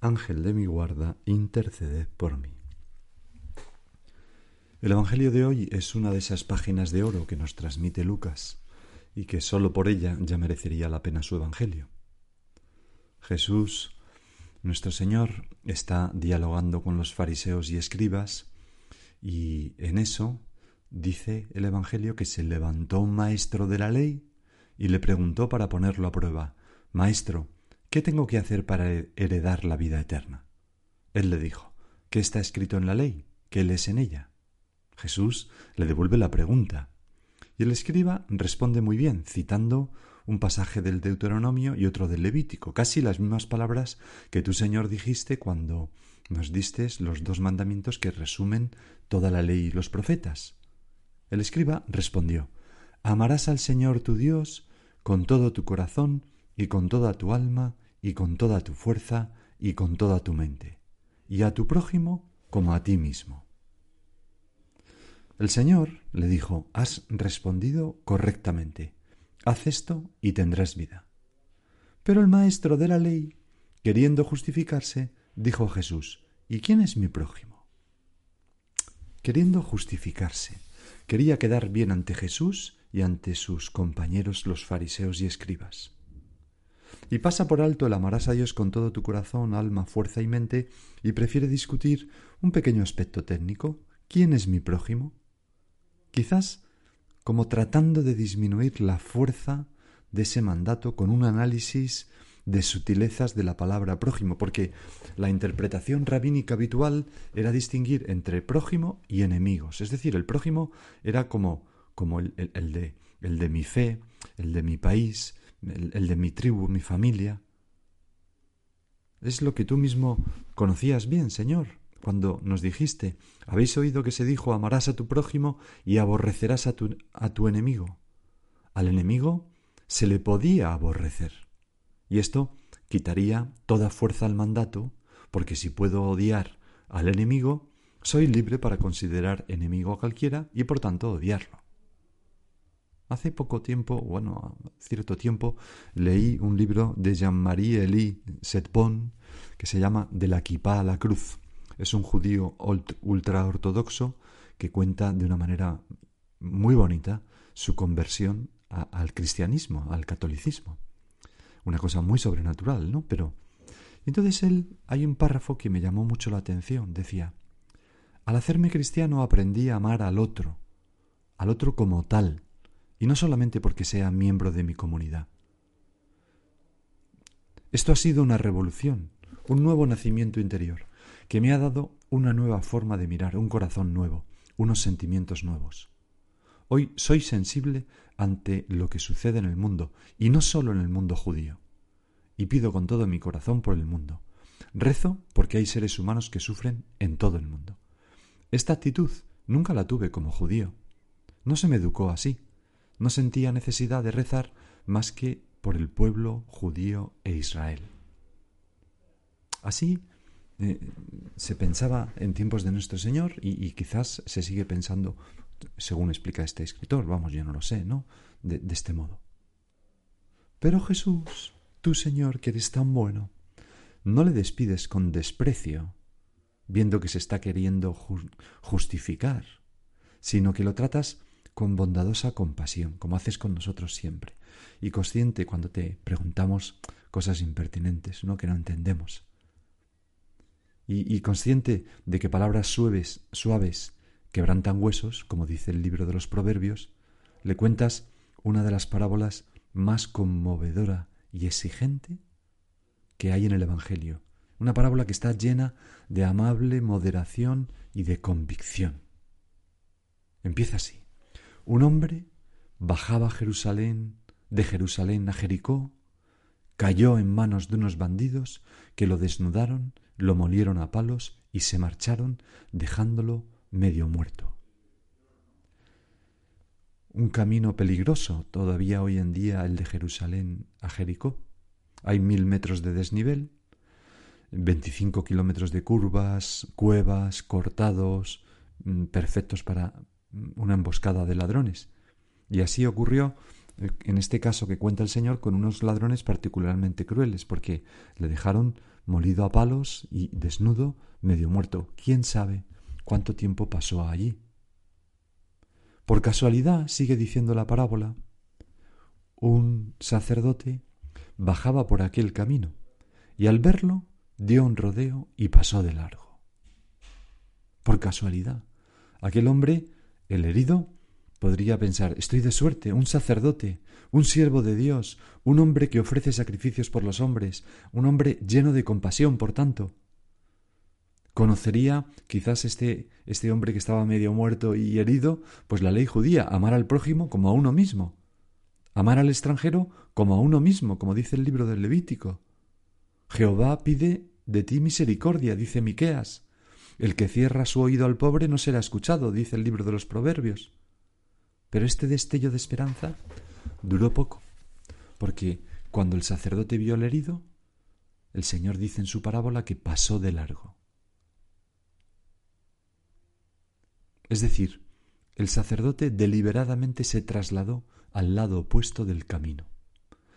Ángel de mi guarda, interceded por mí. El Evangelio de hoy es una de esas páginas de oro que nos transmite Lucas y que sólo por ella ya merecería la pena su Evangelio. Jesús, nuestro Señor, está dialogando con los fariseos y escribas y en eso dice el Evangelio que se levantó un maestro de la ley y le preguntó para ponerlo a prueba, Maestro, ¿qué tengo que hacer para heredar la vida eterna? Él le dijo, ¿qué está escrito en la ley? ¿Qué lees en ella? Jesús le devuelve la pregunta. Y el escriba responde muy bien, citando un pasaje del Deuteronomio y otro del Levítico, casi las mismas palabras que tú, Señor, dijiste cuando nos diste los dos mandamientos que resumen toda la ley y los profetas. El escriba respondió Amarás al Señor tu Dios con todo tu corazón y con toda tu alma y con toda tu fuerza y con toda tu mente, y a tu prójimo como a ti mismo. El Señor le dijo, has respondido correctamente, haz esto y tendrás vida. Pero el maestro de la ley, queriendo justificarse, dijo Jesús, ¿y quién es mi prójimo? Queriendo justificarse, quería quedar bien ante Jesús y ante sus compañeros los fariseos y escribas y pasa por alto el amarás a Dios con todo tu corazón, alma, fuerza y mente, y prefiere discutir un pequeño aspecto técnico. ¿Quién es mi prójimo? Quizás como tratando de disminuir la fuerza de ese mandato con un análisis de sutilezas de la palabra prójimo, porque la interpretación rabínica habitual era distinguir entre prójimo y enemigos. Es decir, el prójimo era como, como el, el de, el de mi fe, el de mi país, el, de mi tribu, mi familia. Es lo que tú mismo conocías bien, Señor, cuando nos dijiste, habéis oído que se dijo, amarás a tu prójimo y aborrecerás a tu, a tu enemigo. Al enemigo se le podía aborrecer. Y esto quitaría toda fuerza al mandato, porque si puedo odiar al enemigo, soy libre para considerar enemigo a cualquiera y por tanto odiarlo. Hace poco tiempo, bueno, cierto tiempo, leí un libro de Jean-Marie Elie Setbon que se llama De la Kipá a la cruz. Es un judío ultra ortodoxo que cuenta de una manera muy bonita su conversión al cristianismo, al catolicismo. Una cosa muy sobrenatural, ¿no? Pero entonces él hay un párrafo que me llamó mucho la atención. Decía, al hacerme cristiano aprendí a amar al otro, al otro como tal, y no solamente porque sea miembro de mi comunidad. Esto ha sido una revolución, un nuevo nacimiento interior, que me ha dado una nueva forma de mirar, un corazón nuevo, unos sentimientos nuevos. Hoy soy sensible ante lo que sucede en el mundo, y no solo en el mundo judío. Y pido con todo mi corazón por el mundo. Rezo porque hay seres humanos que sufren en todo el mundo. Esta actitud nunca la tuve como judío. No se me educó así no sentía necesidad de rezar más que por el pueblo judío e Israel. Así eh, se pensaba en tiempos de nuestro Señor y, quizás se sigue pensando, según explica este escritor, vamos, yo no lo sé, ¿no? De, de este modo. Pero Jesús, tú Señor, que eres tan bueno, no le despides con desprecio, viendo que se está queriendo justificar, sino que lo tratas con bondadosa compasión, como haces con nosotros siempre, y consciente cuando te preguntamos cosas impertinentes, ¿no? que no entendemos. Y, consciente de que palabras suaves, suaves quebrantan huesos, como dice el libro de los Proverbios, le cuentas una de las parábolas más conmovedora y exigente que hay en el Evangelio. Una parábola que está llena de amable moderación y de convicción. Empieza así. Un hombre bajaba Jerusalén, de Jerusalén a Jericó, cayó en manos de unos bandidos que lo desnudaron, lo molieron a palos y se marcharon dejándolo medio muerto. Un camino peligroso todavía hoy en día el de Jerusalén a Jericó. Hay mil metros de desnivel, veinticinco kilómetros de curvas, cuevas, cortados, mm, perfectos para una emboscada de ladrones. Y así ocurrió eh, en este caso que cuenta el Señor con unos ladrones particularmente crueles, porque le dejaron molido a palos y desnudo, medio muerto. ¿Quién sabe cuánto tiempo pasó allí? Por casualidad, sigue diciendo la parábola, un sacerdote bajaba por aquel camino y al verlo dio un rodeo y pasó de largo. Por casualidad, aquel hombre, el herido, podría pensar estoy de suerte, un sacerdote, un siervo de Dios, un hombre que ofrece sacrificios por los hombres, un hombre lleno de compasión, por tanto. Conocería quizás este, este hombre que estaba medio muerto y herido, pues la ley judía, amar al prójimo como a uno mismo, amar al extranjero como a uno mismo, como dice el libro del Levítico. Jehová pide de ti misericordia, dice Miqueas. El que cierra su oído al pobre no será escuchado, dice el libro de los Proverbios. Pero este destello de esperanza duró poco, porque cuando el sacerdote vio al herido, el Señor dice en su parábola que pasó de largo. Es decir, el sacerdote deliberadamente se trasladó al lado opuesto del camino.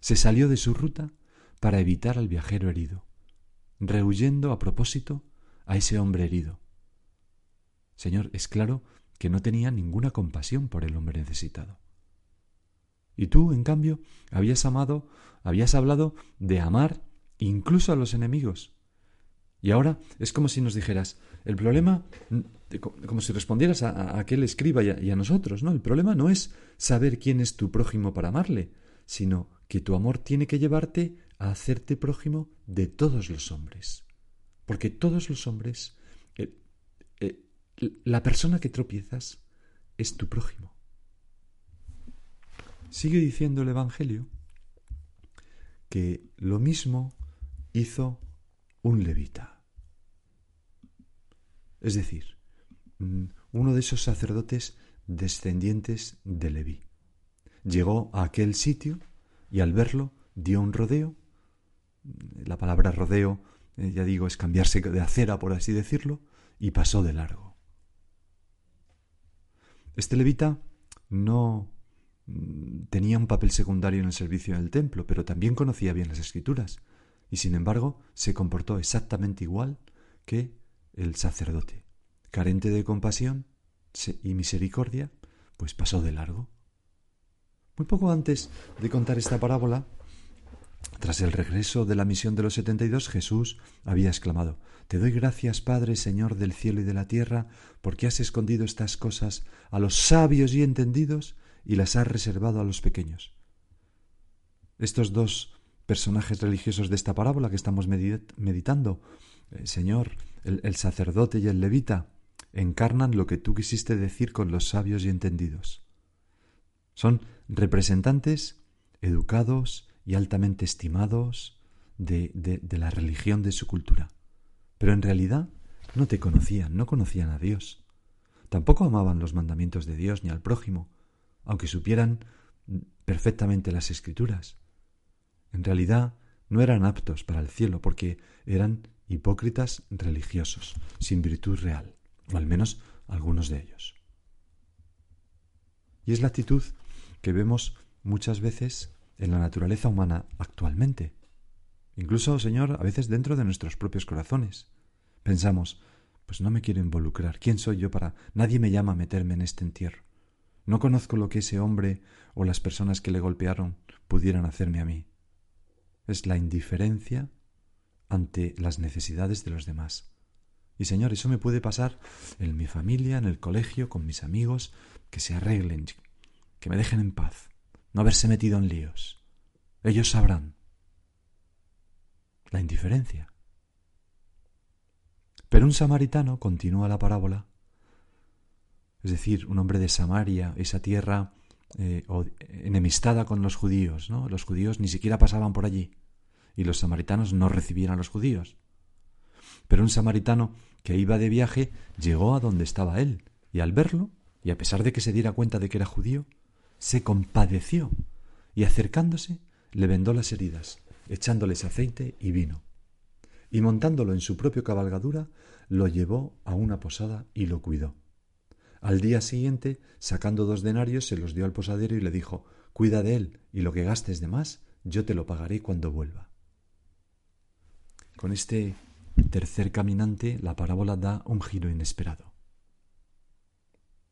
Se salió de su ruta para evitar al viajero herido, rehuyendo a propósito a ese hombre herido. Señor, es claro que no tenía ninguna compasión por el hombre necesitado. Y tú, en cambio, habías amado, habías hablado de amar incluso a los enemigos. Y ahora es como si nos dijeras, el problema, como si respondieras a, aquel escriba y a, nosotros, ¿no? El problema no es saber quién es tu prójimo para amarle, sino que tu amor tiene que llevarte a hacerte prójimo de todos los hombres. Porque todos los hombres la persona que tropiezas es tu prójimo. Sigue diciendo el Evangelio que lo mismo hizo un levita. Es decir, mm, uno de esos sacerdotes descendientes de Leví. Llegó a aquel sitio y al verlo dio un rodeo. La palabra rodeo, eh, ya digo, es cambiarse de acera, por así decirlo, y pasó de largo. Este levita no mm, tenía un papel secundario en el servicio del templo, pero también conocía bien las escrituras, y sin embargo se comportó exactamente igual que el sacerdote. Carente de compasión y misericordia, pues pasó de largo. Muy poco antes de contar esta parábola, tras el regreso de la misión de los setenta y dos, Jesús había exclamado Te doy gracias, Padre, Señor del cielo y de la tierra, porque has escondido estas cosas a los sabios y entendidos y las has reservado a los pequeños. Estos dos personajes religiosos de esta parábola que estamos meditando, eh, Señor, el sacerdote y el levita, encarnan lo que tú quisiste decir con los sabios y entendidos. Son representantes educados y altamente estimados de, de, la religión de su cultura. Pero en realidad no te conocían, no conocían a Dios. Tampoco amaban los mandamientos de Dios ni al prójimo, aunque supieran perfectamente las escrituras. En realidad no eran aptos para el cielo porque eran hipócritas religiosos, sin virtud real, o al menos algunos de ellos. Y es la actitud que vemos muchas veces en la naturaleza humana actualmente. Incluso, Señor, a veces dentro de nuestros propios corazones. Pensamos, pues no me quiero involucrar. ¿Quién soy yo para... Nadie me llama a meterme en este entierro. No conozco lo que ese hombre o las personas que le golpearon pudieran hacerme a mí. Es la indiferencia ante las necesidades de los demás. Y Señor, eso me puede pasar en mi familia, en el colegio, con mis amigos, que se arreglen, que me dejen en paz no haberse metido en líos. Ellos sabrán. La indiferencia. Pero un samaritano, continúa la parábola, es decir, un hombre de Samaria, esa tierra eh, enemistada con los judíos, ¿no? Los judíos ni siquiera pasaban por allí. y los samaritanos no recibían a los judíos. Pero un samaritano que iba de viaje llegó a donde estaba él, y al verlo, y a pesar de que se diera cuenta de que era judío, se compadeció, y acercándose le vendó las heridas, echándoles aceite y vino. Y montándolo en su propia cabalgadura, lo llevó a una posada y lo cuidó. Al día siguiente, sacando dos denarios, se los dio al posadero y le dijo Cuida de él, y lo que gastes de más, yo te lo pagaré cuando vuelva. Con este tercer caminante, la parábola da un giro inesperado.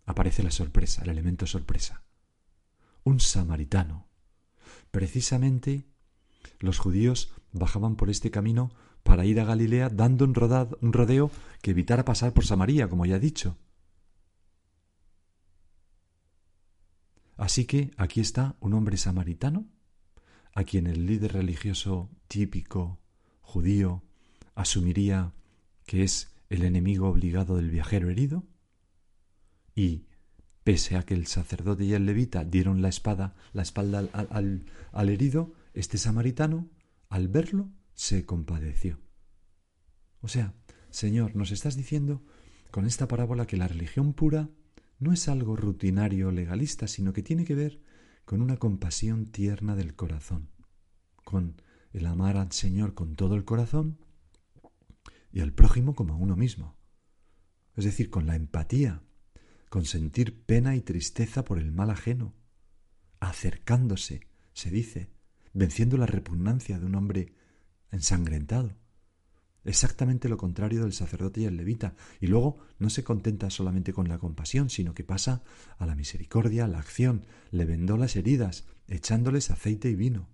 Aparece la sorpresa, el elemento sorpresa. Un samaritano. Precisamente los judíos bajaban por este camino para ir a Galilea dando un, un rodeo que evitara pasar por Samaria, como ya he dicho. Así que aquí está un hombre samaritano, a quien el líder religioso típico judío asumiría que es el enemigo obligado del viajero herido, y pese a que el sacerdote y el levita dieron la espada, la espalda al, herido, este samaritano, al verlo, se compadeció. O sea, Señor, nos estás diciendo con esta parábola que la religión pura no es algo rutinario legalista, sino que tiene que ver con una compasión tierna del corazón, con el amar al Señor con todo el corazón y al prójimo como a uno mismo. Es decir, con la empatía, con sentir pena y tristeza por el mal ajeno, acercándose, se dice, venciendo la repugnancia de un hombre ensangrentado, exactamente lo contrario del sacerdote y el levita, y luego no se contenta solamente con la compasión, sino que pasa a la misericordia, a la acción, le vendó las heridas, echándoles aceite y vino,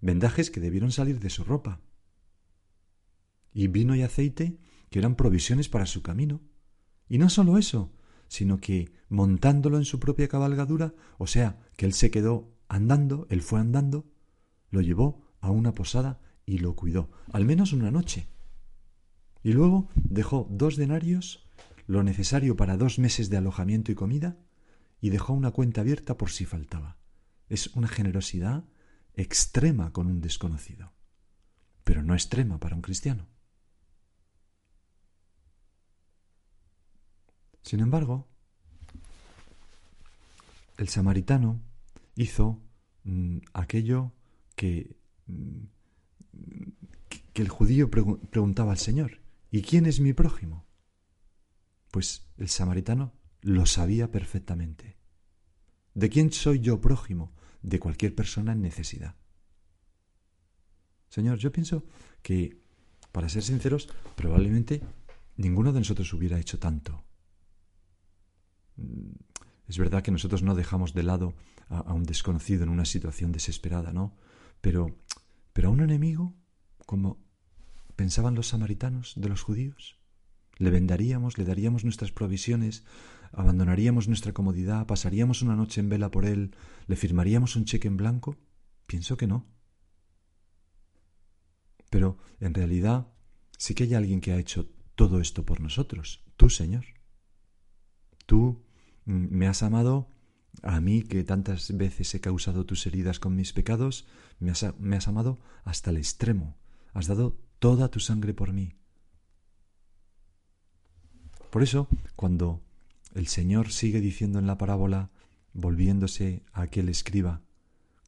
vendajes que debieron salir de su ropa, y vino y aceite que eran provisiones para su camino. Y no solo eso, sino que montándolo en su propia cabalgadura, o sea, que él se quedó andando, él fue andando, lo llevó a una posada y lo cuidó, al menos una noche. Y luego dejó dos denarios, lo necesario para dos meses de alojamiento y comida, y dejó una cuenta abierta por si faltaba. Es una generosidad extrema con un desconocido, pero no extrema para un cristiano. Sin embargo, el samaritano hizo mm, aquello que, mm, que, el judío preguntaba al Señor, ¿Y quién es mi prójimo? Pues el samaritano lo sabía perfectamente. ¿De quién soy yo prójimo? De cualquier persona en necesidad. Señor, yo pienso que, para ser sinceros, probablemente ninguno de nosotros hubiera hecho tanto. Es verdad que nosotros no dejamos de lado a, un desconocido en una situación desesperada, ¿no? Pero, pero a un enemigo, como pensaban los samaritanos de los judíos? ¿Le vendaríamos, le daríamos nuestras provisiones, abandonaríamos nuestra comodidad, pasaríamos una noche en vela por él, le firmaríamos un cheque en blanco? Pienso que no. Pero en realidad sí que hay alguien que ha hecho todo esto por nosotros, tú, Señor. Tú me has amado a mí que tantas veces he causado tus heridas con mis pecados, me has, amado hasta el extremo, has dado toda tu sangre por mí. Por eso, cuando el Señor sigue diciendo en la parábola, volviéndose a aquel escriba,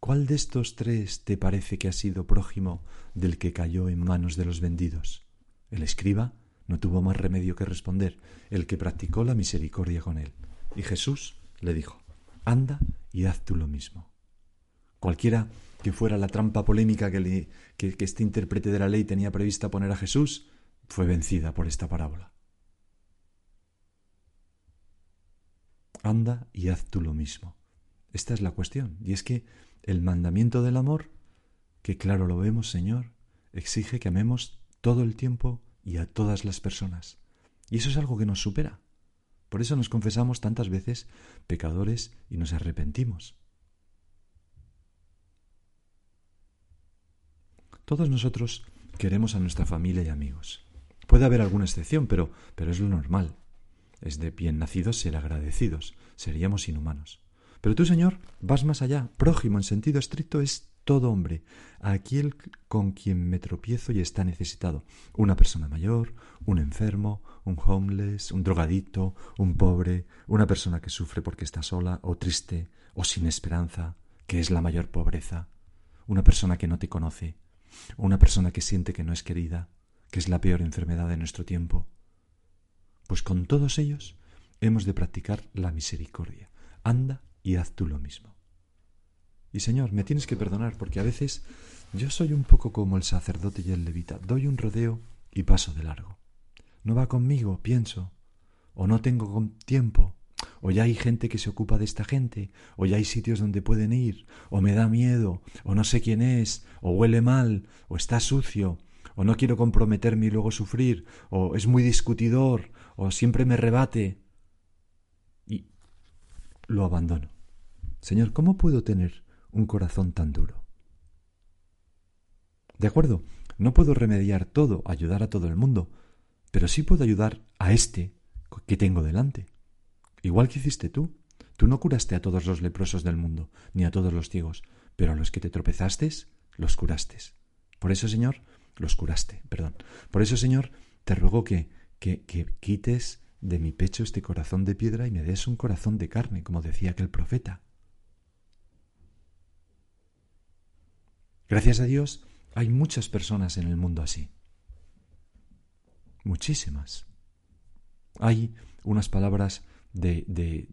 ¿cuál de estos tres te parece que ha sido prójimo del que cayó en manos de los vendidos? El escriba no tuvo más remedio que responder, el que practicó la misericordia con él. Y Jesús le dijo, anda y haz tú lo mismo. Cualquiera que fuera la trampa polémica que, que, este intérprete de la ley tenía prevista poner a Jesús, fue vencida por esta parábola. Anda y haz tú lo mismo. Esta es la cuestión. Y es que el mandamiento del amor, que claro lo vemos, Señor, exige que amemos todo el tiempo y a todas las personas. Y eso es algo que nos supera. Por eso nos confesamos tantas veces pecadores y nos arrepentimos. Todos nosotros queremos a nuestra familia y amigos. Puede haber alguna excepción, pero, pero es lo normal. Es de bien nacidos ser agradecidos. Seríamos inhumanos. Pero tú, Señor, vas más allá. Prójimo en sentido estricto es todo hombre, aquel con quien me tropiezo y está necesitado. Una persona mayor, un enfermo, un homeless, un drogadito, un pobre, una persona que sufre porque está sola o triste o sin esperanza, que es la mayor pobreza, una persona que no te conoce, una persona que siente que no es querida, que es la peor enfermedad de nuestro tiempo. Pues con todos ellos hemos de practicar la misericordia. Anda y haz tú lo mismo. Y Señor, me tienes que perdonar porque a veces yo soy un poco como el sacerdote y el levita. Doy un rodeo y paso de largo. No va conmigo, pienso. O no tengo tiempo. O ya hay gente que se ocupa de esta gente. O ya hay sitios donde pueden ir. O me da miedo. O no sé quién es. O huele mal. O está sucio. O no quiero comprometerme y luego sufrir. O es muy discutidor. O siempre me rebate. Y lo abandono. Señor, ¿cómo puedo tener un corazón tan duro? De acuerdo, no puedo remediar todo, ayudar a todo el mundo, pero sí puedo ayudar a este que tengo delante. Igual que hiciste tú. Tú no curaste a todos los leprosos del mundo, ni a todos los ciegos, pero a los que te tropezaste, los curaste. Por eso, Señor, los curaste, perdón. Por eso, Señor, te ruego que, que, que quites de mi pecho este corazón de piedra y me des un corazón de carne, como decía aquel profeta. Gracias a Dios hay muchas personas en el mundo así. Muchísimas. Hay unas palabras de, de,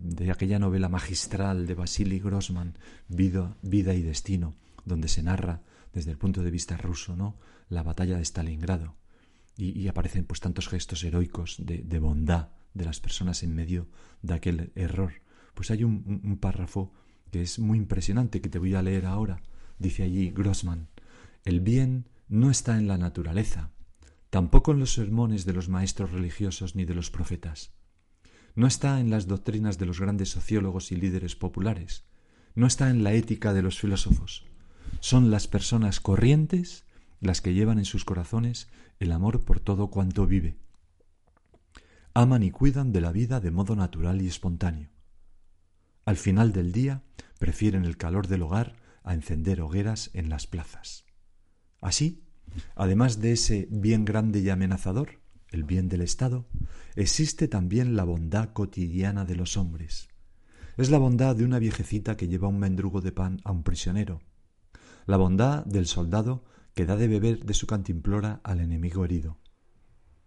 de, aquella novela magistral de Vasily Grossman, Vida, Vida y Destino, donde se narra desde el punto de vista ruso, ¿no? La batalla de Stalingrado. Y, aparecen pues tantos gestos heroicos de, bondad de las personas en medio de aquel error. Pues hay un párrafo que es muy impresionante que te voy a leer ahora, dice allí Grossman, el bien no está en la naturaleza, tampoco en los sermones de los maestros religiosos ni de los profetas. No está en las doctrinas de los grandes sociólogos y líderes populares. No está en la ética de los filósofos. Son las personas corrientes las que llevan en sus corazones el amor por todo cuanto vive. Aman y cuidan de la vida de modo natural y espontáneo. Al final del día prefieren el calor del hogar a encender hogueras en las plazas. Así, además de ese bien grande y amenazador, el bien del Estado, existe también la bondad cotidiana de los hombres. Es la bondad de una viejecita que lleva un mendrugo de pan a un prisionero, la bondad del soldado que da de beber de su cantimplora al enemigo herido,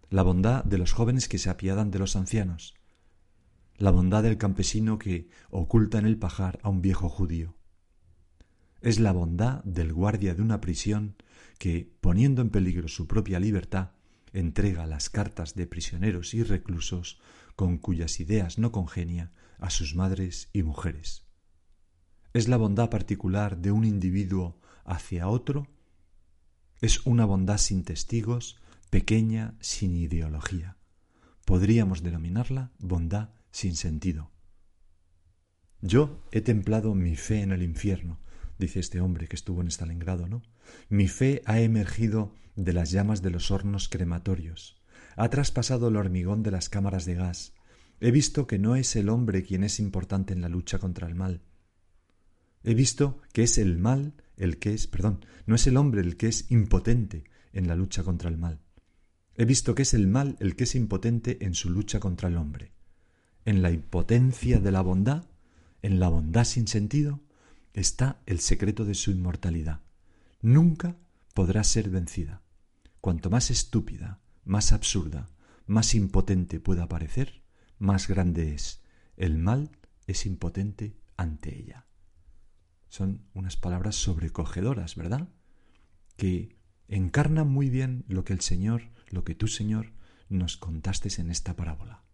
la bondad de los jóvenes que se apiadan de los ancianos, la bondad del campesino que oculta en el pajar a un viejo judío, es la bondad del guardia de una prisión que, poniendo en peligro su propia libertad, entrega las cartas de prisioneros y reclusos con cuyas ideas no congenia a sus madres y mujeres. Es la bondad particular de un individuo hacia otro. Es una bondad sin testigos, pequeña, sin ideología. Podríamos denominarla bondad sin sentido. Yo he templado mi fe en el infierno, dice este hombre que estuvo en Stalingrado, ¿no? Mi fe ha emergido de las llamas de los hornos crematorios, ha traspasado el hormigón de las cámaras de gas. He visto que no es el hombre quien es importante en la lucha contra el mal. He visto que es el mal el que es, perdón, no es el hombre el que es impotente en la lucha contra el mal. He visto que es el mal el que es impotente en su lucha contra el hombre. En la impotencia de la bondad, en la bondad sin sentido, está el secreto de su inmortalidad. Nunca podrá ser vencida. Cuanto más estúpida, más absurda, más impotente pueda parecer, más grande es. El mal es impotente ante ella. Son unas palabras sobrecogedoras, ¿verdad? Que encarnan muy bien lo que el Señor, lo que tú, Señor, nos contaste en esta parábola.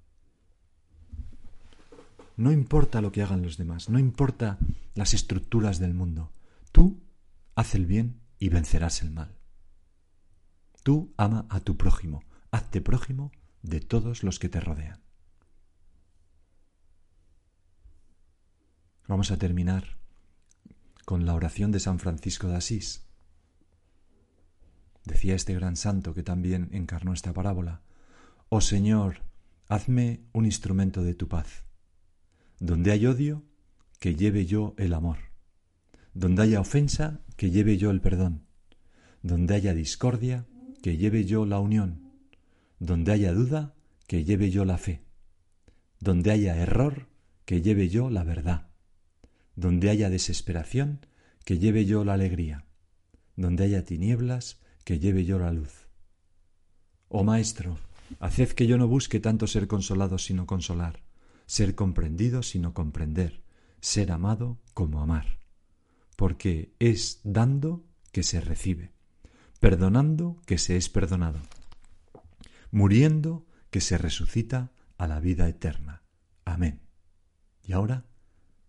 No importa lo que hagan los demás, no importa las estructuras del mundo. Tú haz el bien y vencerás el mal. Tú ama a tu prójimo, hazte prójimo de todos los que te rodean. Vamos a terminar con la oración de San Francisco de Asís. Decía este gran santo que también encarnó esta parábola, Oh Señor, hazme un instrumento de tu paz donde hay odio, que lleve yo el amor. Donde haya ofensa, que lleve yo el perdón. Donde haya discordia, que lleve yo la unión. Donde haya duda, que lleve yo la fe. Donde haya error, que lleve yo la verdad. Donde haya desesperación, que lleve yo la alegría. Donde haya tinieblas, que lleve yo la luz. Oh Maestro, haced que yo no busque tanto ser consolado sino consolar, ser comprendido sino comprender, ser amado como amar, porque es dando que se recibe, perdonando que se es perdonado, muriendo que se resucita a la vida eterna. Amén. Y ahora,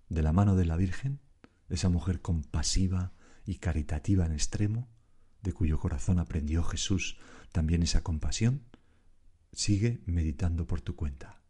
de la mano de la Virgen, esa mujer compasiva y caritativa en extremo, de cuyo corazón aprendió Jesús también esa compasión, sigue meditando por tu cuenta.